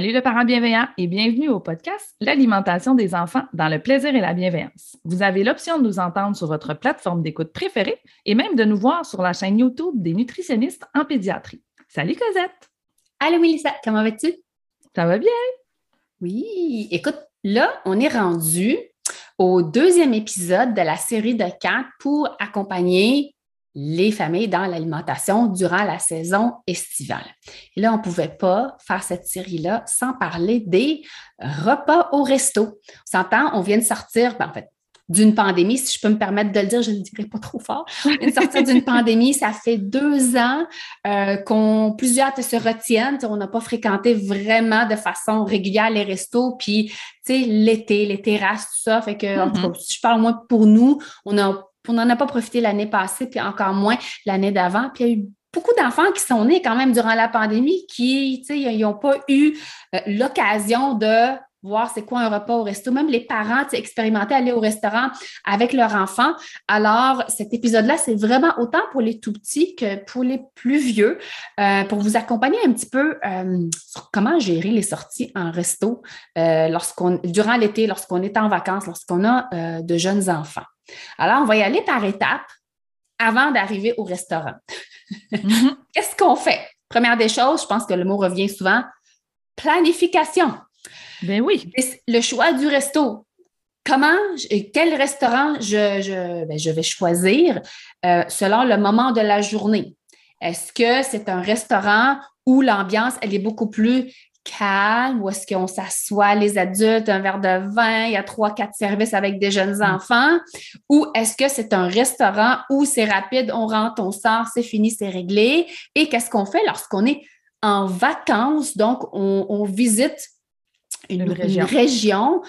Salut le parent bienveillant et bienvenue au podcast L'alimentation des enfants dans le plaisir et la bienveillance. Vous avez l'option de nous entendre sur votre plateforme d'écoute préférée et même de nous voir sur la chaîne YouTube des nutritionnistes en pédiatrie. Salut Cosette! Allô Mélissa, comment vas-tu? Ça va bien? Oui, écoute, là, on est rendu au deuxième épisode de la série de quatre pour accompagner les familles dans l'alimentation durant la saison estivale. Et là, on ne pouvait pas faire cette série-là sans parler des repas au resto. On s'entend, on vient de sortir, ben, en fait, d'une pandémie, si je peux me permettre de le dire, je ne le dirai pas trop fort. On vient de sortir d'une pandémie, ça fait deux ans euh, qu'on plusieurs se retiennent. On n'a pas fréquenté vraiment de façon régulière les restos, puis tu sais, l'été, les terrasses, tout ça. Fait que, mm-hmm. si je parle moins pour nous, on a on n'en a pas profité l'année passée, puis encore moins l'année d'avant. Puis il y a eu beaucoup d'enfants qui sont nés quand même durant la pandémie qui, tu sais, n'ont pas eu euh, l'occasion de voir c'est quoi un repas au resto. Même les parents expérimentaient aller au restaurant avec leur enfant. Alors, cet épisode-là, c'est vraiment autant pour les tout petits que pour les plus vieux, euh, pour vous accompagner un petit peu euh, sur comment gérer les sorties en resto lorsqu'on durant l'été, lorsqu'on est en vacances, lorsqu'on a de jeunes enfants. Alors, on va y aller par étapes avant d'arriver au restaurant. Mhm. Qu'est-ce qu'on fait? Première des choses, je pense que le mot revient souvent, planification. Ben oui. Le choix du resto. Comment, quel restaurant je, ben, vais choisir euh, selon le moment de la journée? Est-ce que c'est un restaurant où l'ambiance, elle est beaucoup plus calme, où est-ce qu'on s'assoit, les adultes, un verre de vin, il y a trois, quatre services avec des jeunes mm. enfants, ou est-ce que c'est un restaurant où c'est rapide, on rentre, on sort, c'est fini, c'est réglé, et qu'est-ce qu'on fait lorsqu'on est en vacances, donc on, visite une, région.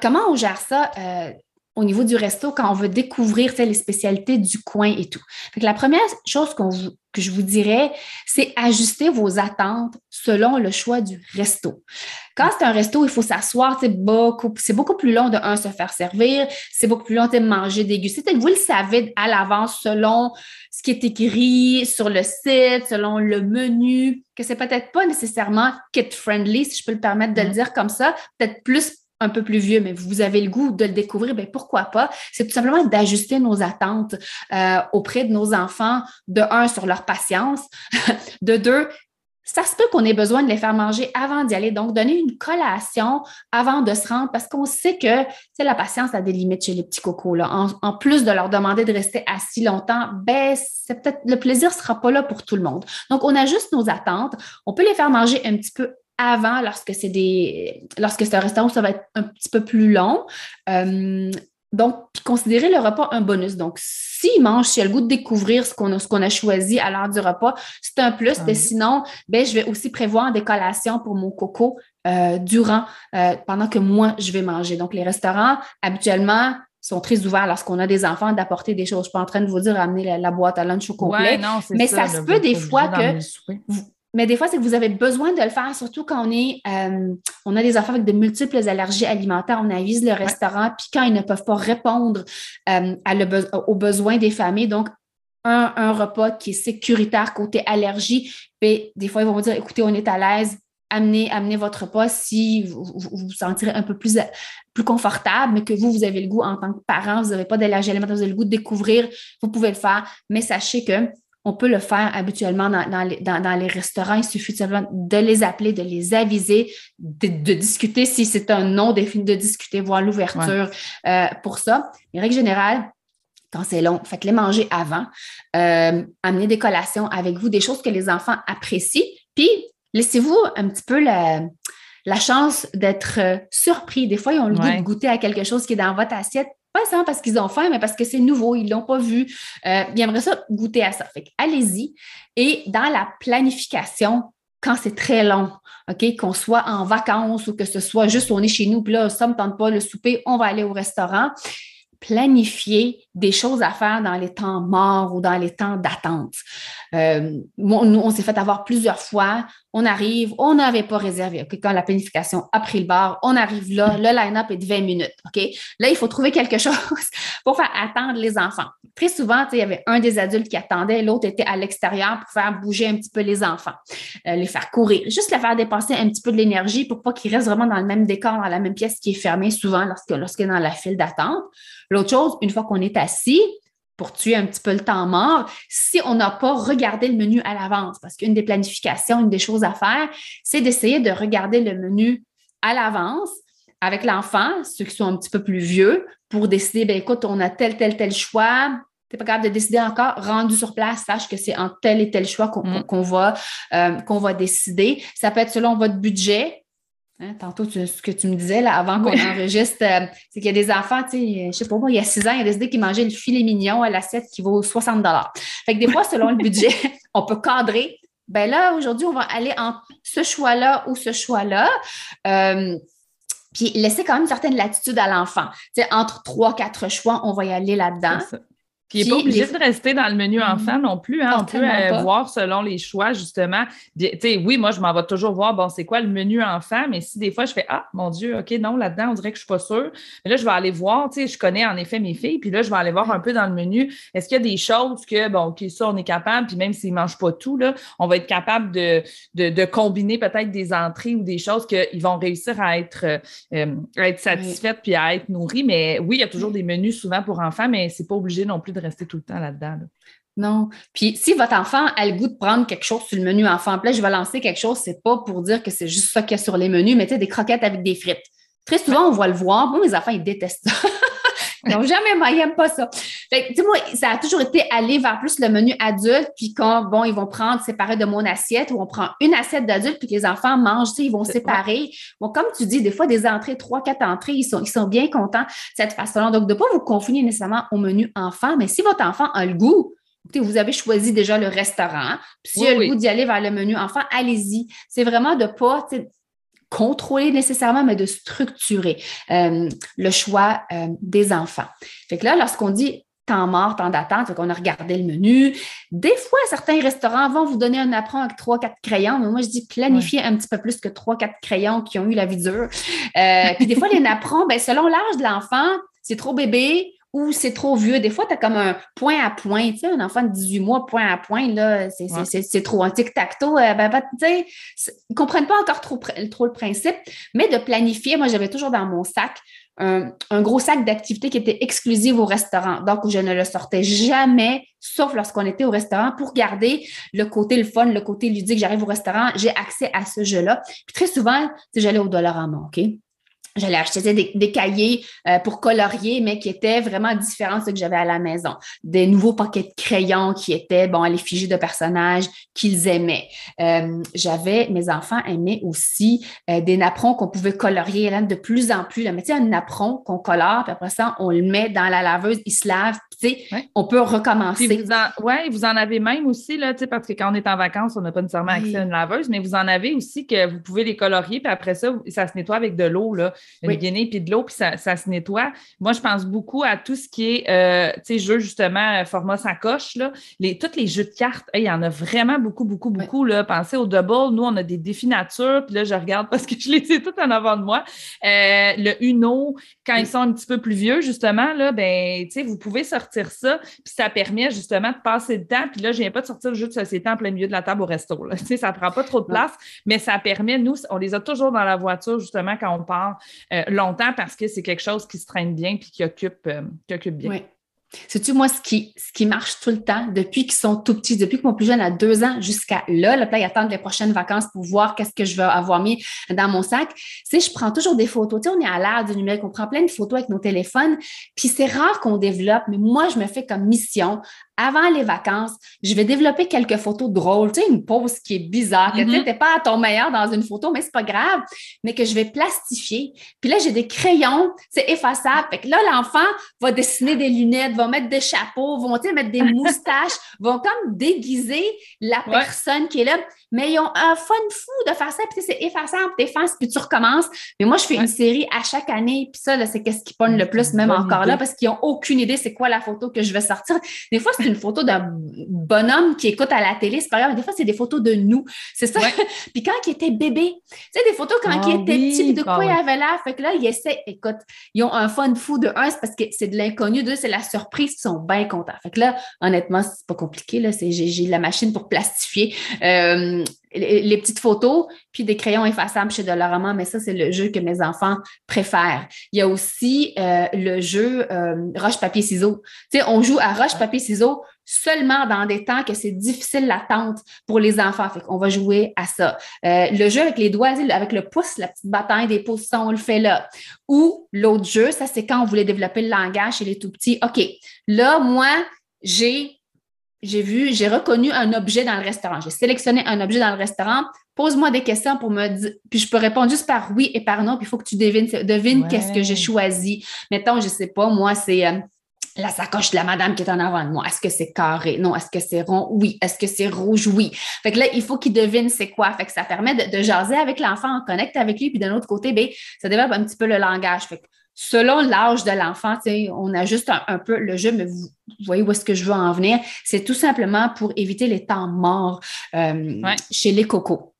Comment on gère ça? Euh, au niveau du resto quand on veut découvrir les spécialités du coin et tout. la première chose que je vous dirais, c'est ajuster vos attentes selon le choix du resto. Quand c'est un resto, il faut s'asseoir, c'est beaucoup, c'est beaucoup plus long de un se faire servir, c'est beaucoup plus long de manger, déguster. Vous le savez à l'avance selon ce qui est écrit sur le site, selon le menu, que c'est peut-être pas nécessairement kid friendly, si je peux le permettre de le mm. dire comme ça, peut-être plus un peu plus vieux, mais vous avez le goût de le découvrir, bien, pourquoi pas? C'est tout simplement d'ajuster nos attentes euh, auprès de nos enfants, de un, sur leur patience, de deux, ça se peut qu'on ait besoin de les faire manger avant d'y aller. Donc, donner une collation avant de se rendre parce qu'on sait que c'est la patience a des limites chez les petits cocos. En, plus de leur demander de rester assis longtemps, ben, c'est peut-être le plaisir ne sera pas là pour tout le monde. Donc, on ajuste nos attentes. On peut les faire manger un petit peu avant lorsque c'est des lorsque c'est un restaurant ça va être un petit peu plus long. Euh, donc, considérer le repas un bonus. Donc, s'il mange, s'il a le goût de découvrir ce qu'on a, qu'on a choisi à l'heure du repas, c'est un plus. Mais sinon, ben, je vais aussi prévoir des collations pour mon coco euh, durant, euh, pendant que moi, je vais manger. Donc, les restaurants, habituellement, sont très ouverts lorsqu'on a des enfants d'apporter des choses. Je ne suis pas en train de vous dire amener la, boîte à lunch au complet. mais ça, se peut des fois que mais des fois, c'est que vous avez besoin de le faire, surtout quand on est, euh, on a des enfants avec de multiples allergies alimentaires, on avise le restaurant, puis quand ils ne peuvent pas répondre euh, aux besoins des familles, donc un, un, repas qui est sécuritaire côté allergie, puis des fois, ils vont vous dire, écoutez, on est à l'aise amenez, amenez votre repas si vous vous, sentirez un peu plus, plus confortable, mais que vous, vous avez le goût en tant que parent, vous n'avez pas d'allergie alimentaire, vous avez le goût de découvrir, vous pouvez le faire, mais sachez que on peut le faire habituellement dans, les, restaurants. Il suffit simplement de les appeler, de les aviser, de, discuter si c'est un non défini, de discuter, voir l'ouverture euh, pour ça. En règle générale, quand c'est long, faites-les manger avant. Euh, amenez des collations avec vous, des choses que les enfants apprécient. Puis, laissez-vous un petit peu la, chance d'être euh, surpris. Des fois, ils ont le goût de goûter à quelque chose qui est dans votre assiette pas seulement parce qu'ils ont faim, mais parce que c'est nouveau, ils ne l'ont pas vu. Euh, ils aimeraient ça goûter à ça. Fait allez-y. Et dans la planification, quand c'est très long, OK, qu'on soit en vacances ou que ce soit juste on est chez nous, puis là, ça ne me tente pas le souper, on va aller au restaurant planifier des choses à faire dans les temps morts ou dans les temps d'attente. Euh, nous, on s'est fait avoir plusieurs fois. On arrive, on n'avait pas réservé. Quand la planification a pris le bar, on arrive là, le line-up est de 20 minutes. Là, il faut trouver quelque chose pour faire attendre les enfants. Très souvent, il y avait un des adultes qui attendait, l'autre était à l'extérieur pour faire bouger un petit peu les enfants, euh, les faire courir, juste les faire dépenser un petit peu de l'énergie pour pas qu'ils restent vraiment dans le même décor, dans la même pièce qui est fermée souvent lorsque, lorsqu'il est dans la file d'attente. L'autre chose, une fois qu'on est assis, pour tuer un petit peu le temps mort, si on n'a pas regardé le menu à l'avance, parce qu'une des planifications, une des choses à faire, c'est d'essayer de regarder le menu à l'avance avec l'enfant, ceux qui sont un petit peu plus vieux, pour décider, ben écoute, on a tel, tel, tel choix, tu n'es pas capable de décider encore, rendu sur place, sache que c'est en tel et tel choix qu'on mm. va, euh, qu'on va décider. Ça peut être selon votre budget, Hein, tantôt, ce que tu me disais là, avant qu'on enregistre, euh, c'est qu'il y a des enfants, tu sais, je sais pas moi, il y a six ans, il a décidé qu'ils mangeaient le filet mignon à l'assiette qui vaut 60 Fait que des fois, selon le budget, on peut cadrer. Ben là, aujourd'hui, on va aller en ce choix-là ou ce choix-là. Euh, puis laisser quand même une certaine latitude à l'enfant. Tu sais, entre trois, quatre choix, on va y aller là-dedans. Puis il n'est pas obligé de rester dans le menu mm-hmm. enfant non plus. Hein. On peut euh, voir selon les choix, justement. oui, moi, je m'en vais toujours voir, bon, c'est quoi le menu enfant, mais si des fois je fais Ah, mon Dieu, OK, non, là-dedans, on dirait que je ne suis pas sûre. Mais là, je vais aller voir, tu sais, je connais en effet mes filles, puis là, je vais aller voir un peu dans le menu. Est-ce qu'il y a des choses que, bon, OK, ça, on est capable, puis même s'ils ne mangent pas tout, là, on va être capable de, de, combiner peut-être des entrées ou des choses qu'ils vont réussir à être, euh, être satisfaites puis à être nourris. Mais oui, il y a toujours des menus souvent pour enfants, mais ce n'est pas obligé non plus de rester tout le temps là-dedans. Non. Puis si votre enfant a le goût de prendre quelque chose sur le menu enfant là, je vais lancer quelque chose, c'est pas pour dire que c'est juste ça qu'il y a sur les menus, mais des croquettes avec des frites. Très souvent, on va le voir. Moi, mes enfants, ils détestent ça. Ils n'ont jamais, ils n'aiment pas ça. Fait que, moi, ça a toujours été aller vers plus le menu adulte, puis quand, bon, ils vont prendre séparé de mon assiette, ou on prend une assiette d'adulte, puis que les enfants mangent, ils vont séparer. Bon, comme tu dis, des fois, des entrées, trois, quatre entrées, ils sont, ils sont bien contents de cette façon-là. Donc, de ne pas vous confiner nécessairement au menu enfant, mais si votre enfant a le goût, vous avez choisi déjà le restaurant. Puis s'il a le goût d'y aller vers le menu enfant, allez-y. C'est vraiment de pas contrôler nécessairement, mais de structurer euh, le choix euh, des enfants. Fait que là, lorsqu'on dit temps mort, temps d'attente, qu'on a regardé le menu. Des fois, certains restaurants vont vous donner un apprend avec trois, quatre crayons, mais moi, je dis planifier un petit peu plus que trois, quatre crayons qui ont eu la vie dure. Euh, puis des fois, les napperons, ben, selon l'âge de l'enfant, c'est trop bébé, ou c'est trop vieux. Des fois, tu as comme un point à point, tu sais, un enfant de 18 mois, point à point, là, c'est trop un tic-tac-toe. Euh, ben, ben, tu sais, ils comprennent pas encore trop, trop le principe, mais de planifier, moi, j'avais toujours dans mon sac un, gros sac d'activités qui était exclusif au restaurant. Donc, je ne le sortais jamais, sauf lorsqu'on était au restaurant, pour garder le côté le fun, le côté ludique. J'arrive au restaurant, j'ai accès à ce jeu-là. Puis très souvent, j'allais au dollar à OK? J'allais acheter des, cahiers euh, pour colorier, mais qui étaient vraiment différents de ceux que j'avais à la maison. Des nouveaux paquets de crayons qui étaient, bon, à l'effigie de personnages qu'ils aimaient. Euh, j'avais, mes enfants aimaient aussi euh, des napperons qu'on pouvait colorier là, de plus en plus. Là. Mais tu sais, un napperon qu'on colore, puis après ça, on le met dans la laveuse, il se lave, on peut recommencer. Oui, vous en avez même aussi, là, parce que quand on est en vacances, on n'a pas nécessairement accès à une laveuse, mais vous en avez aussi que vous pouvez les colorier, puis après ça, ça se nettoie avec de l'eau. Une guinée puis de l'eau, puis ça, se nettoie. Moi, je pense beaucoup à tout ce qui est, euh, tu sais, jeux justement, euh, format sacoche, là. Les, tous les jeux de cartes, il y en a vraiment beaucoup, beaucoup, beaucoup, là. Pensez au double. Nous, on a des défis nature, puis là, je regarde parce que je les ai tout en avant de moi. Euh, le Uno, quand ils sont un petit peu plus vieux, justement, là, ben, tu sais, vous pouvez sortir ça, puis ça permet justement de passer le temps. Puis là, je viens pas de sortir le jeu de société en plein milieu de la table au resto, là. Tu sais, ça prend pas trop de place, mais ça permet, nous, on les a toujours dans la voiture, justement, quand on part longtemps parce que c'est quelque chose qui se traîne bien puis qui occupe, euh, qui occupe bien. Oui. Sais-tu, moi, ce qui, ce qui marche tout le temps, depuis qu'ils sont tout petits, depuis que mon plus jeune a deux ans jusqu'à là, le là, ils attendent les prochaines vacances pour voir qu'est-ce que je vais avoir mis dans mon sac, c'est je prends toujours des photos. Tu on est à l'ère du numérique, on prend plein de photos avec nos téléphones, puis c'est rare qu'on développe, mais moi, je me fais comme mission avant les vacances, je vais développer quelques photos drôles, tu sais, une pose qui est bizarre, que tu n'es mm-hmm. pas à ton meilleur dans une photo, mais c'est pas grave, mais que je vais plastifier. Puis là, j'ai des crayons, c'est effaçable. Fait que là, l'enfant va dessiner des lunettes, va mettre des chapeaux, vont mettre des moustaches, vont comme déguiser la personne qui est là. Mais ils ont un fun fou de faire ça, puis c'est effaçable, tu effaces, puis tu recommences. Mais moi, je fais une série à chaque année, puis ça, c'est qu'est-ce qui pogne le plus, même encore là, parce qu'ils n'ont aucune idée c'est quoi la photo que je vais sortir. Des fois, une photo d'un bonhomme qui écoute à la télé, c'est pas grave, mais des fois, c'est des photos de nous. C'est ça? puis quand il était bébé, tu sais, des photos quand ah il était petit, puis de quoi il avait l'air. Fait que là, il essaie, écoute, ils ont un fun fou de un, c'est parce que c'est de l'inconnu, deux, c'est la surprise, ils sont bien contents. Fait que là, honnêtement, c'est pas compliqué, là, j'ai la machine pour plastifier. Euh, les, petites photos, puis des crayons effaçables chez Dolorama, mais ça, c'est le jeu que mes enfants préfèrent. Il y a aussi euh, le jeu euh, roche-papier-ciseaux. Tu sais, on joue à roche-papier-ciseaux seulement dans des temps que c'est difficile l'attente pour les enfants. Fait qu'on va jouer à ça. Euh, le jeu avec les doigts, avec le pouce, la petite bataille des positions, on le fait là. Ou l'autre jeu, ça, c'est quand on voulait développer le langage chez les tout petits. OK, là, moi, j'ai j'ai vu, j'ai reconnu un objet dans le restaurant. J'ai sélectionné un objet dans le restaurant. Pose-moi des questions pour me dire, puis je peux répondre juste par oui et par non, puis il faut que tu devines, devines qu'est-ce que j'ai choisi. Mettons, je sais pas, moi, c'est euh, la sacoche de la madame qui est en avant de moi. Est-ce que c'est carré? Non. Est-ce que c'est rond? Oui. Est-ce que c'est rouge? Oui. Fait que là, il faut qu'il devine c'est quoi. Fait que ça permet de, jaser avec l'enfant, en connecte avec lui, puis d'un autre côté, ben, ça développe un petit peu le langage. Fait que selon l'âge de l'enfant, on ajuste un, un, peu le jeu, mais vous, voyez où est-ce que je veux en venir. C'est tout simplement pour éviter les temps morts euh, chez les cocos.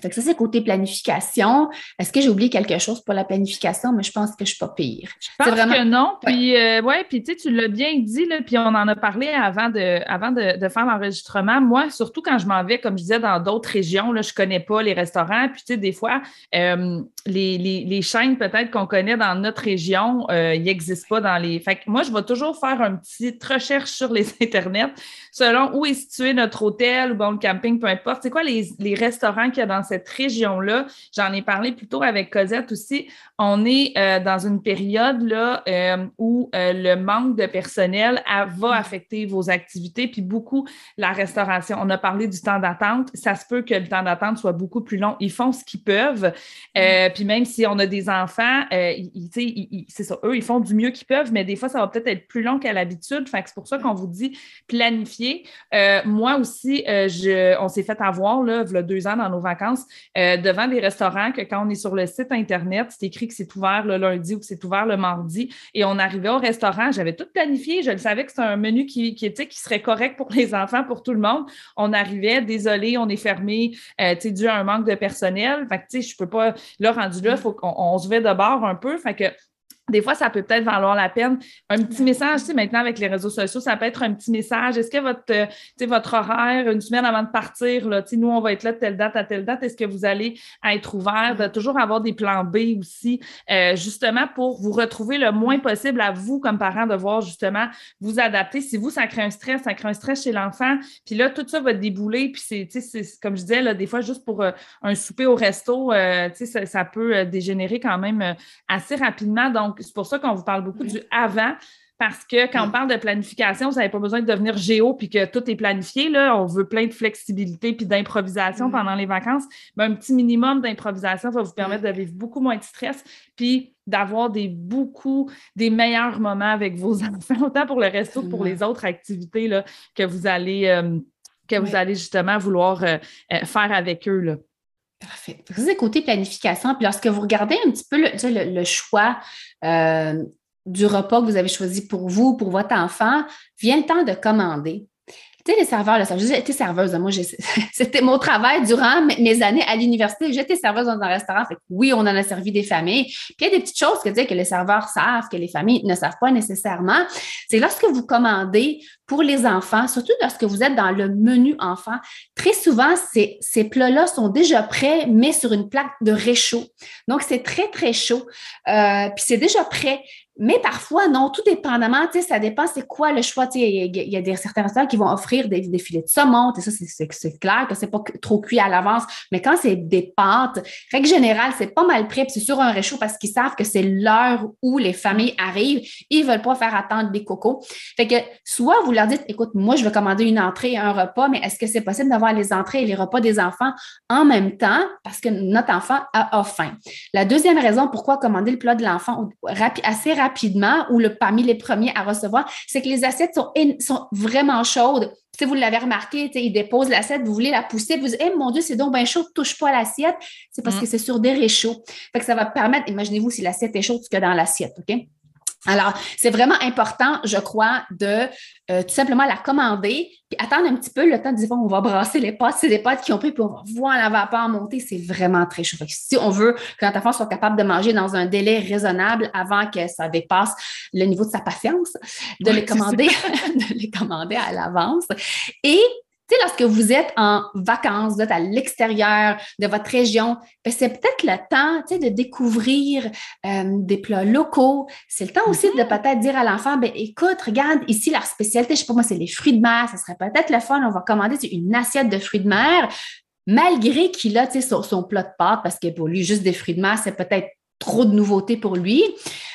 Fait que ça, c'est côté planification. Est-ce que j'ai oublié quelque chose pour la planification? Mais je pense que je ne suis pas pire. Je pense vraiment... que non. Puis, euh, ouais, puis tu sais, tu l'as bien dit, là, puis on en a parlé avant de, avant de, de faire l'enregistrement. Moi, surtout quand je m'en vais, comme je disais, dans d'autres régions, là, je ne connais pas les restaurants. Puis, tu sais, des fois, euh, les, les, les, chaînes peut-être qu'on connaît dans notre région, euh, ils n'existent pas dans les. Fait que moi, je vais toujours faire une petite recherche sur les Internets selon où est situé notre hôtel ou bon, le camping, peu importe. C'est quoi les, les restaurants qu'il y a dans cette région-là. J'en ai parlé plutôt avec Cosette aussi. On est euh, dans une période là, euh, où euh, le manque de personnel va affecter vos activités, puis beaucoup la restauration. On a parlé du temps d'attente. Ça se peut que le temps d'attente soit beaucoup plus long. Ils font ce qu'ils peuvent. Mm. Puis même si on a des enfants, c'est ça, eux, ils font du mieux qu'ils peuvent, mais des fois, ça va peut-être être plus long qu'à l'habitude. c'est pour ça qu'on vous dit planifier. moi aussi, je, on s'est fait avoir, là, il y a deux ans dans nos vacances, euh, devant des restaurants que quand on est sur le site Internet, c'est écrit que c'est ouvert le lundi ou que c'est ouvert le mardi. Et on arrivait au restaurant, j'avais tout planifié, je le savais que c'était un menu qui, qui, qui serait correct pour les enfants, pour tout le monde. On arrivait, désolé, on est fermé, euh, dû à un manque de personnel. Fait que, tu sais, je peux pas, là, rendu là, il faut qu'on se met de bord un peu. Fait que des fois, ça peut peut-être valoir la peine. Un petit message, tu sais, maintenant avec les réseaux sociaux, ça peut être un petit message. Est-ce que votre, euh, votre horaire, une semaine avant de partir, là, tu sais, nous, on va être là de telle date à telle date, est-ce que vous allez être ouvert? De toujours avoir des plans B aussi, euh, justement pour vous retrouver le moins possible à vous, comme parent, de voir justement vous adapter? Si vous, ça crée un stress, ça crée un stress chez l'enfant, puis là, tout ça va débouler, puis c'est, tu sais, comme je disais, là, des fois, juste pour euh, un souper au resto, tu sais, ça, ça, peut dégénérer quand même assez rapidement. Donc, c'est pour ça qu'on vous parle beaucoup du avant. Parce que quand on parle de planification, vous n'avez pas besoin de devenir géo puis que tout est planifié. Là. On veut plein de flexibilité puis d'improvisation pendant les vacances. Mais un petit minimum d'improvisation va vous permettre de vivre beaucoup moins de stress puis d'avoir des beaucoup des meilleurs moments avec vos enfants, autant pour le resto que pour les autres activités là, que vous allez euh, que vous allez justement vouloir euh, euh, faire avec eux. Là. Parfait. Vous côté planification, puis lorsque vous regardez un petit peu le, choix euh, du repas que vous avez choisi pour vous, pour votre enfant, vient le temps de commander les serveurs, là, j'ai été serveuse. Moi, c'était mon travail durant mes années à l'université. J'étais serveuse dans un restaurant. oui, on en a servi des familles. Puis il y a des petites choses que, les serveurs savent, que les familles ne savent pas nécessairement. C'est lorsque vous commandez pour les enfants, surtout lorsque vous êtes dans le menu enfant, très souvent, ces, ces plats-là sont déjà prêts, mais sur une plaque de réchaud. Donc, c'est très, très chaud. Euh, puis c'est déjà prêt. Mais parfois, non, tout dépendamment, tu sais, ça dépend c'est quoi le choix. Tu sais, il y, a des certains restaurants qui vont offrir des, filets de saumon, et ça, c'est clair que c'est pas trop cuit à l'avance. Mais quand c'est des pâtes, règle générale, c'est pas mal prêt, c'est sur un réchaud parce qu'ils savent que c'est l'heure où les familles arrivent. Ils veulent pas faire attendre des cocos. Fait que soit vous leur dites, écoute, moi, je veux commander une entrée et un repas, mais est-ce que c'est possible d'avoir les entrées et les repas des enfants en même temps parce que notre enfant a, a faim? La deuxième raison pourquoi commander le plat de l'enfant assez rapidement, rapidement ou le, parmi les premiers à recevoir, c'est que les assiettes sont, sont vraiment chaudes. Si vous l'avez remarqué, ils déposent l'assiette, vous voulez la pousser, vous dites, mon Dieu, c'est donc bien chaud, touche pas l'assiette. C'est parce mm. que c'est sur des réchauds. Fait que ça va permettre, imaginez-vous si l'assiette est chaude que dans l'assiette, OK? Alors, c'est vraiment important, je crois, de euh, tout simplement la commander, puis attendre un petit peu le temps de dire, on va brasser les pâtes, c'est des pâtes qui ont pris, puis on va voir la vapeur monter, c'est vraiment très chaud. si on veut que notre enfant soit capable de manger dans un délai raisonnable avant que ça dépasse le niveau de sa patience, de les commander, de les commander à l'avance. Et tu sais, lorsque vous êtes en vacances, vous êtes à l'extérieur de votre région, ben, c'est peut-être le temps tu sais, de découvrir euh, des plats locaux. C'est le temps aussi de mm-hmm. peut-être dire à l'enfant, ben, écoute, regarde, ici, leur spécialité, je sais pas moi, c'est les fruits de mer. Ça serait peut-être le fun. On va commander une assiette de fruits de mer, malgré qu'il a tu sais, son, son plat de pâtes, parce que pour lui, juste des fruits de mer, c'est peut-être trop de nouveautés pour lui,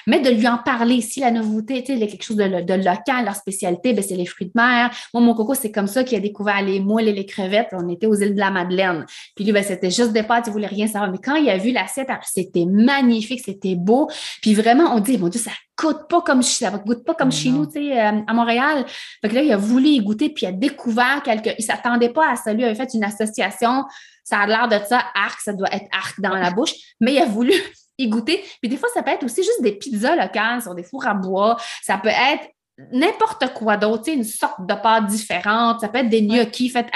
mais de lui en parler. Si la nouveauté, tu sais, il y a quelque chose de, local, leur spécialité, ben, c'est les fruits de mer. Moi, mon coco, c'est comme ça qu'il a découvert les moules et les crevettes. On était aux îles de la Madeleine. Puis lui, ben, c'était juste des pâtes, il voulait rien savoir. Mais quand il a vu l'assiette, c'était magnifique, c'était beau. Puis vraiment, on dit, mon Dieu, ça goûte pas comme ça goûte pas comme chez nous, tu sais, euh, à Montréal. Fait que là, il a voulu y goûter, puis il a découvert quelque. Il s'attendait pas à ça. Lui avait fait une association. Ça a l'air de ça, arc, ça doit être arc dans la bouche. Mais il a voulu y goûter. Puis des fois, ça peut être aussi juste des pizzas locales sur des fours à bois. Ça peut être n'importe quoi d'autre, une sorte de pâte différente. Ça peut être des gnocchis faits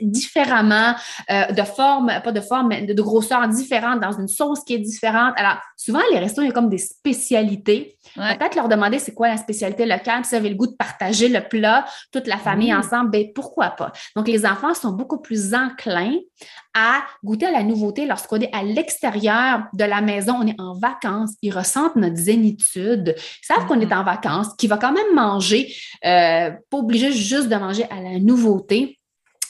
différemment, euh, de forme, pas de forme, mais de, de, grosseur différente, dans une sauce qui est différente. Alors, souvent, les restos, il y a comme des spécialités. Peut-être leur demander c'est quoi la spécialité locale. Si vous avez le goût de partager le plat, toute la famille ensemble, ben pourquoi pas? Donc, les enfants sont beaucoup plus enclins à goûter à la nouveauté lorsqu'on est à l'extérieur de la maison, on est en vacances, ils ressentent notre zénitude, ils savent qu'on est mm-hmm. en vacances, qu'il va quand même manger, euh, pas obligé juste de manger à la nouveauté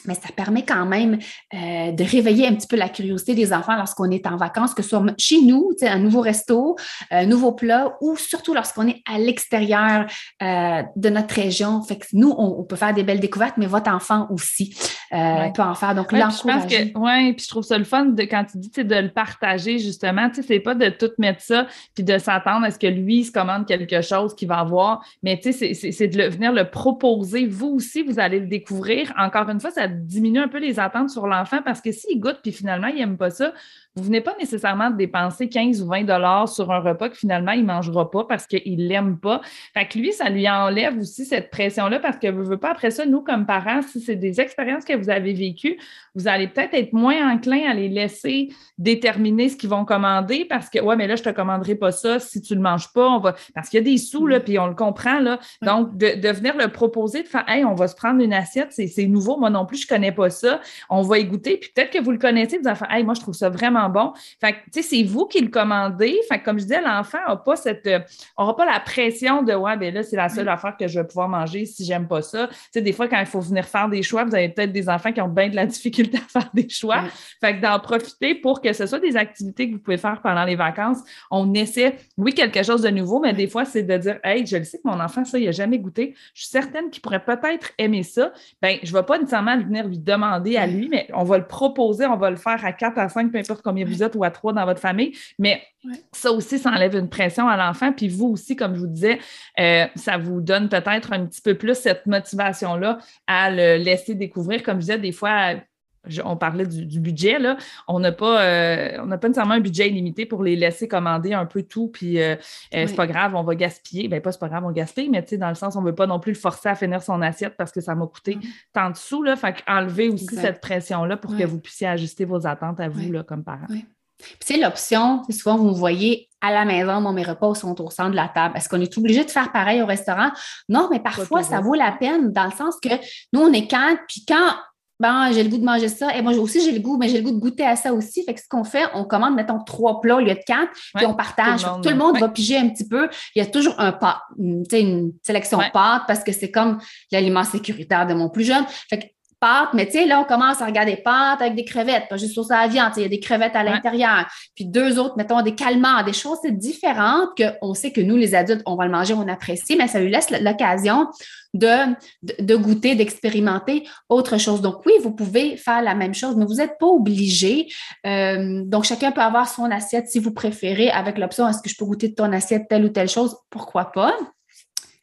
mais ça permet quand même euh, de réveiller un petit peu la curiosité des enfants lorsqu'on est en vacances, que ce soit chez nous, un nouveau resto, un nouveau plat, ou surtout lorsqu'on est à l'extérieur euh, de notre région. Fait que nous, on, peut faire des belles découvertes, mais votre enfant aussi euh, peut en faire. Donc, ouais, l'encourager. Oui, puis je trouve ça le fun de, quand tu dis de le partager, justement. Tu sais, c'est pas de tout mettre ça, puis de s'attendre à ce que lui se commande quelque chose qu'il va avoir, mais tu sais, c'est de venir le proposer. Vous aussi, vous allez le découvrir. Encore une fois, ça diminuer un peu les attentes sur l'enfant parce que s'il goûte puis finalement il n'aime pas ça, vous venez pas nécessairement de dépenser 15 ou 20 dollars sur un repas que finalement il ne mangera pas parce qu'il ne l'aime pas. Fait que lui, ça lui enlève aussi cette pression-là parce que vous ne veut pas après ça, nous, comme parents, si c'est des expériences que vous avez vécues, vous allez peut-être être moins enclin à les laisser déterminer ce qu'ils vont commander parce que ouais, mais là, je ne te commanderai pas ça si tu ne le manges pas. On va... Parce qu'il y a des sous, là, mm. puis on le comprend. Là. Donc, de, venir le proposer, de faire Hey, on va se prendre une assiette, c'est nouveau, moi non plus, je ne connais pas ça. On va y goûter, puis peut-être que vous le connaissez, vous allez faire Hey, moi, je trouve ça vraiment bon. Fait tu sais, c'est vous qui le commandez. Fait comme je disais, l'enfant n'a pas cette, euh, aura pas la pression de, ouais, ben là, c'est la seule affaire que je vais pouvoir manger si j'aime pas ça. Tu sais, des fois, quand il faut venir faire des choix, vous avez peut-être des enfants qui ont bien de la difficulté à faire des choix. Fait que d'en profiter pour que ce soit des activités que vous pouvez faire pendant les vacances. On essaie, oui, quelque chose de nouveau, mais des fois, c'est de dire, hey, je le sais que mon enfant, ça, il n'a jamais goûté. Je suis certaine qu'il pourrait peut-être aimer ça. Ben, je ne vais pas nécessairement venir lui demander à lui, mais on va le proposer, on va le faire à quatre, à cinq, peu importe combien vous êtes ou à trois dans votre famille. Mais ça aussi, ça enlève une pression à l'enfant. Puis vous aussi, comme je vous disais, euh, ça vous donne peut-être un petit peu plus cette motivation-là à le laisser découvrir. Comme je disais, des fois, on parlait du, budget, là, on n'a pas, euh, pas nécessairement un budget illimité pour les laisser commander un peu tout, puis euh, euh, c'est pas grave, on va gaspiller. Bien, pas c'est pas grave, on gaspille, mais tu sais, dans le sens, on ne veut pas non plus le forcer à finir son assiette parce que ça m'a coûté tant de sous, là. Fait enlever aussi cette pression-là pour que vous puissiez ajuster vos attentes à vous, là, comme parents. C'est l'option, souvent vous me voyez à la maison, mon mes repas sont au centre de la table. Est-ce qu'on est obligé de faire pareil au restaurant? Non, mais parfois, ça vaut la peine dans le sens que nous, on est quatre, puis quand ben, j'ai le goût de manger ça. Et moi aussi, j'ai le goût, mais j'ai le goût de goûter à ça aussi. Fait que ce qu'on fait, on commande, mettons, trois plats au lieu de quatre, puis on partage. Tout le monde, va piger un petit peu. Il y a toujours un pas, une, une sélection de pâtes parce que c'est comme l'aliment sécuritaire de mon plus jeune. Fait que pâtes, mais tu sais, là, on commence à regarder pâtes avec des crevettes, pas juste sur à viande, il y a des crevettes à l'intérieur. Puis deux autres, mettons, des calmars, des choses différentes qu'on sait que nous, les adultes, on va le manger, on apprécie, mais ça lui laisse l'occasion de, de, goûter, d'expérimenter autre chose. Donc, oui, vous pouvez faire la même chose, mais vous n'êtes pas obligé. Euh, donc, chacun peut avoir son assiette si vous préférez, avec l'option est-ce que je peux goûter de ton assiette telle ou telle chose? Pourquoi pas?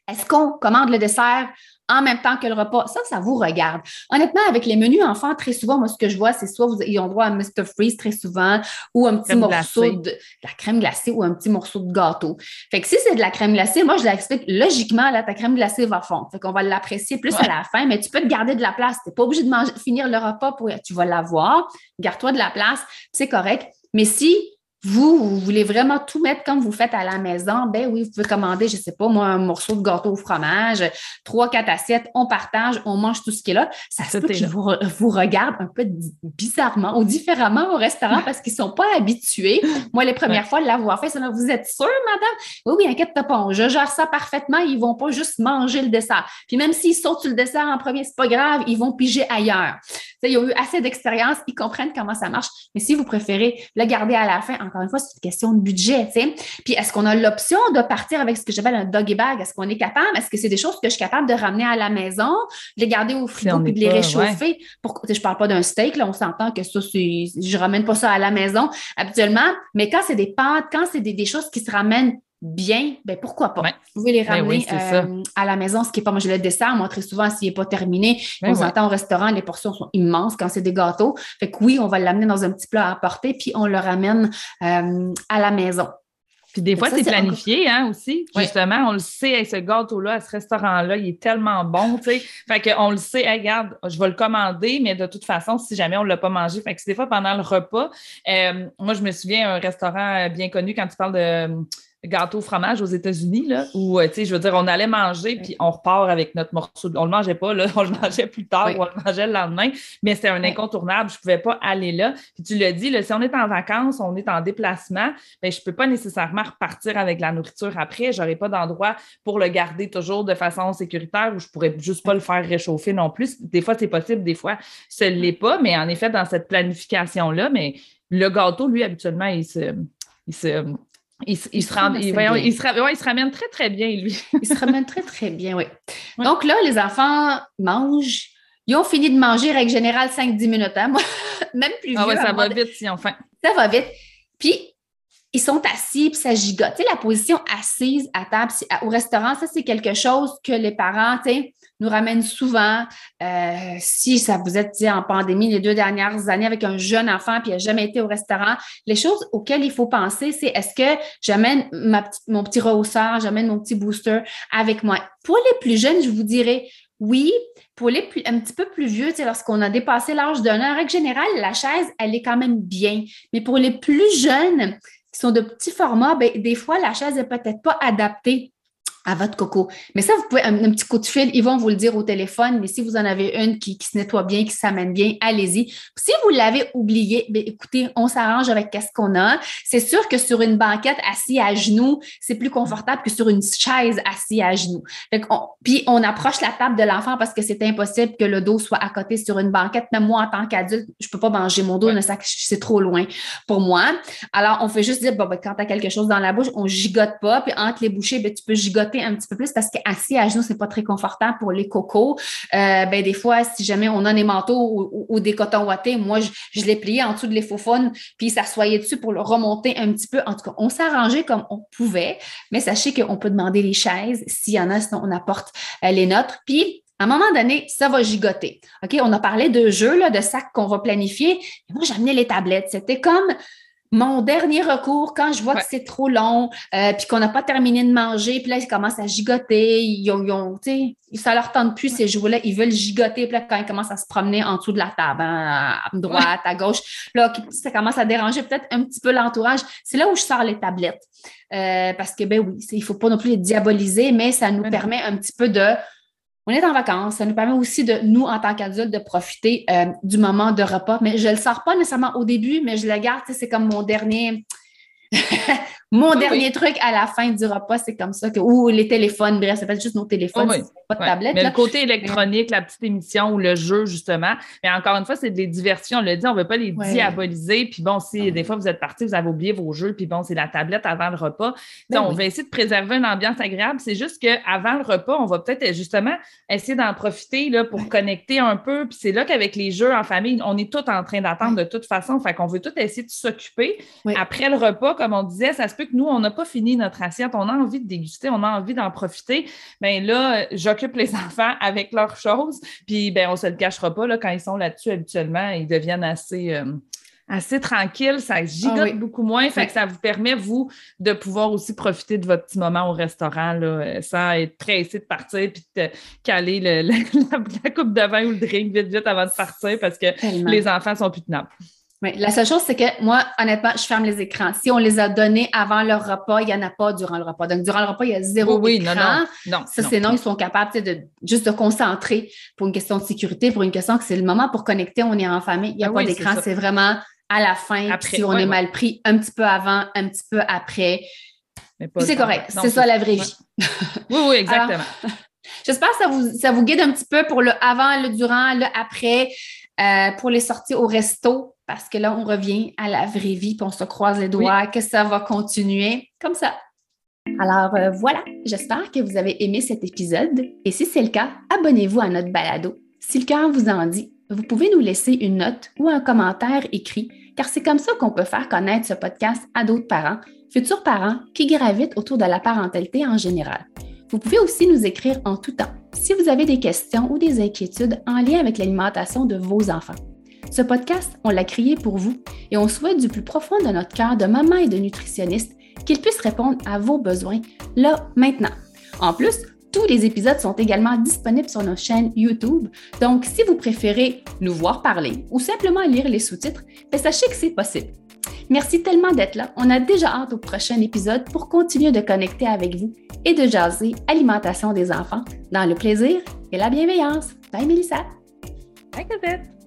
Est-ce qu'on commande le dessert en même temps que le repas. Ça, ça vous regarde. Honnêtement, avec les menus enfants, très souvent, moi, ce que je vois, c'est soit vous, ils ont droit à Mr. Freeze très souvent ou un petit morceau de, la crème glacée ou un petit morceau de gâteau. Fait que si c'est de la crème glacée, moi, je l'explique logiquement, là, ta crème glacée va fondre. Fait qu'on va l'apprécier plus à la fin, mais tu peux te garder de la place. Tu n'es pas obligé de manger, finir le repas pour, tu vas l'avoir. Garde-toi de la place. C'est correct. Mais si vous, vous voulez vraiment tout mettre comme vous faites à la maison, ben oui, vous pouvez commander, je ne sais pas, moi, un morceau de gâteau au fromage, trois, quatre assiettes, on partage, on mange tout ce qui est là. Ça se peut qu'ils vous, vous regardent un peu bizarrement ou différemment au restaurant parce qu'ils ne sont pas habitués. Moi, les premières fois de l'avoir fait, c'est là, vous êtes sûre, madame? Oui, oui, inquiète-toi pas, je gère ça parfaitement, ils ne vont pas juste manger le dessert. Puis même s'ils sautent sur le dessert en premier, c'est pas grave, ils vont piger ailleurs. ils ont eu assez d'expérience, ils comprennent comment ça marche. Mais si vous préférez le garder à la fin, encore une fois, c'est une question de budget. sais. Puis est-ce qu'on a l'option de partir avec ce que j'appelle un doggy bag? Est-ce qu'on est capable? Est-ce que c'est des choses que je suis capable de ramener à la maison, de les garder au frigo puis de les réchauffer? Pour, je ne parle pas d'un steak, là, on s'entend que ça, je ne ramène pas ça à la maison habituellement, mais quand c'est des pâtes, quand c'est des, des choses qui se ramènent bien, ben pourquoi pas? Vous pouvez les ben ramener euh, à la maison, ce qui n'est pas manger le dessert. Moi, très souvent, s'il n'est pas terminé, ben on s'entend au restaurant, les portions sont immenses quand c'est des gâteaux. Fait que oui, on va l'amener dans un petit plat à apporter, puis on le ramène euh, à la maison. Puis des fois, c'est planifié hein, aussi. Justement, on le sait, ce gâteau-là, à ce restaurant-là, il est tellement bon, tu sais. Fait qu'on le sait, regarde, je vais le commander, mais de toute façon, si jamais on ne l'a pas mangé, fait que des fois, pendant le repas, euh, moi, je me souviens, un restaurant bien connu, quand tu parles de gâteau fromage aux États-Unis, là, où, euh, tu sais, je veux dire, on allait manger, puis on repart avec notre morceau. On le mangeait pas, là, on le mangeait plus tard ou on le mangeait le lendemain, mais c'était un incontournable. Je pouvais pas aller là. Puis tu l'as dit, là, si on est en vacances, on est en déplacement, bien, je peux pas nécessairement repartir avec la nourriture après. J'aurais pas d'endroit pour le garder toujours de façon sécuritaire ou je pourrais juste pas le faire réchauffer non plus. Des fois, c'est possible, des fois, ce l'est pas, mais en effet, dans cette planification-là, mais le gâteau, lui, habituellement, il se, il se il, se il, se ramène très, très bien, lui. il se ramène très, très bien, oui. Donc là, les enfants mangent. Ils ont fini de manger, règle générale, 5-10 minutes. Hein? même plus ah ça va vite, si enfin. Ça va vite. Puis, ils sont assis, puis ça gigote. Tu sais, la position assise à table au restaurant, ça, c'est quelque chose que les parents, tu sais, nous ramène souvent. Euh, si ça vous êtes en pandémie les deux dernières années avec un jeune enfant puis il n'a jamais été au restaurant, les choses auxquelles il faut penser, c'est est-ce que j'amène mon petit rehausseur, j'amène mon petit booster avec moi? Pour les plus jeunes, je vous dirais oui. Pour les plus, un petit peu plus vieux, lorsqu'on a dépassé l'âge d'un an, en règle générale, la chaise, elle est quand même bien. Mais pour les plus jeunes, qui sont de petits formats, ben, des fois, la chaise n'est peut-être pas adaptée à votre coco. Mais ça, vous pouvez, un, petit coup de fil, ils vont vous le dire au téléphone, mais si vous en avez une qui, se nettoie bien, qui s'amène bien, allez-y. Si vous l'avez oublié, bien, écoutez, on s'arrange avec qu'est-ce qu'on a. C'est sûr que sur une banquette assis à genoux, c'est plus confortable que sur une chaise assis à genoux. puis on approche la table de l'enfant parce que c'est impossible que le dos soit à côté sur une banquette. Même moi, en tant qu'adulte, je peux pas manger mon dos, c'est trop loin pour moi. Alors, on fait juste dire, bon, ben, quand tu as quelque chose dans la bouche, on gigote pas, puis entre les bouchées, ben, tu peux gigoter un petit peu plus parce qu'assis à genoux, c'est pas très confortable pour les cocos. Euh, ben, des fois, si jamais on a des manteaux ou, des cotons ouatés, moi, je, les pliais en dessous de les faufounes, puis s'assoyait dessus pour le remonter un petit peu. En tout cas, on s'arrangeait comme on pouvait, mais sachez qu'on peut demander les chaises. S'il y en a, sinon on apporte euh, les nôtres. Puis, À un moment donné, ça va gigoter. OK, on a parlé de jeux, là, de sacs qu'on va planifier. moi, j'amenais les tablettes. C'était comme mon dernier recours, quand je vois que c'est trop long, euh, puis qu'on n'a pas terminé de manger, puis là, ils commencent à gigoter, ils ont, ils ont ça leur tente plus ces jouets-là, ils veulent gigoter, puis là, quand ils commencent à se promener en dessous de la table, hein, à droite, à gauche, là, ça commence à déranger peut-être un petit peu l'entourage. C'est là où je sors les tablettes. Euh, parce que, ben oui, il ne faut pas non plus les diaboliser, mais ça nous permet un petit peu de on est en vacances. Ça nous permet aussi de, nous, en tant qu'adultes, de profiter euh, du moment de repas. Mais je ne le sors pas nécessairement au début, mais je le garde. C'est comme mon dernier, Mon dernier truc à la fin du repas, c'est comme ça que, ou les téléphones, bref, c'est pas juste nos téléphones, pas de tablette. Mais le côté électronique, la petite émission ou le jeu, justement. Mais encore une fois, c'est des diversions. On l'a dit, on ne veut pas les diaboliser. Puis bon, si des fois vous êtes parti, vous avez oublié vos jeux, puis bon, c'est la tablette avant le repas. Ben on va essayer de préserver une ambiance agréable. C'est juste qu'avant le repas, on va peut-être justement essayer d'en profiter là, pour connecter un peu. Puis c'est là qu'avec les jeux en famille, on est tous en train d'attendre de toute façon. Fait qu'on veut tout essayer de s'occuper. Après le repas, comme on disait, ça se peut que nous, on n'a pas fini notre assiette, on a envie de déguster, on a envie d'en profiter. Bien là, j'occupe les enfants avec leurs choses, puis ben, on ne se le cachera pas, là, quand ils sont là-dessus habituellement, ils deviennent assez. Euh, assez tranquilles, ça gigote ah beaucoup moins, fait que ça vous permet, vous, de pouvoir aussi profiter de votre petit moment au restaurant là, euh, sans être pressé de partir puis de caler la, coupe de vin ou le drink vite, vite avant de partir parce que les enfants sont plus tenables. Oui, la seule chose, c'est que moi, honnêtement, je ferme les écrans. Si on les a donnés avant leur repas, il n'y en a pas durant le repas. Donc, durant le repas, il y a zéro oui, écran. Non, non, ça, c'est non, ils sont capables de juste de concentrer pour une question de sécurité, pour une question que c'est le moment pour connecter, on est en famille. Il n'y a ah pas d'écran, c'est vraiment à la fin, si on est mal pris, un petit peu avant, un petit peu après. C'est correct, c'est ça la vraie vie. oui, oui, exactement. J'espère que ça vous, ça vous guide un petit peu pour le avant, le durant, le après, euh, pour les sorties au resto parce que là, on revient à la vraie vie, puis on se croise les doigts, que ça va continuer comme ça. Alors euh, voilà, j'espère que vous avez aimé cet épisode et si c'est le cas, abonnez-vous à notre balado. Si le cœur vous en dit, vous pouvez nous laisser une note ou un commentaire écrit, car c'est comme ça qu'on peut faire connaître ce podcast à d'autres parents, futurs parents qui gravitent autour de la parentalité en général. Vous pouvez aussi nous écrire en tout temps si vous avez des questions ou des inquiétudes en lien avec l'alimentation de vos enfants. Ce podcast, on l'a créé pour vous et on souhaite du plus profond de notre cœur de maman et de nutritionniste qu'il puisse répondre à vos besoins là, maintenant. En plus, tous les épisodes sont également disponibles sur nos chaînes YouTube, donc si vous préférez nous voir parler ou simplement lire les sous-titres, ben, sachez que c'est possible. Merci tellement d'être là. On a déjà hâte au prochain épisode pour continuer de connecter avec vous et de jaser alimentation des enfants dans le plaisir et la bienveillance. Bye Mélissa. Bye Cosette.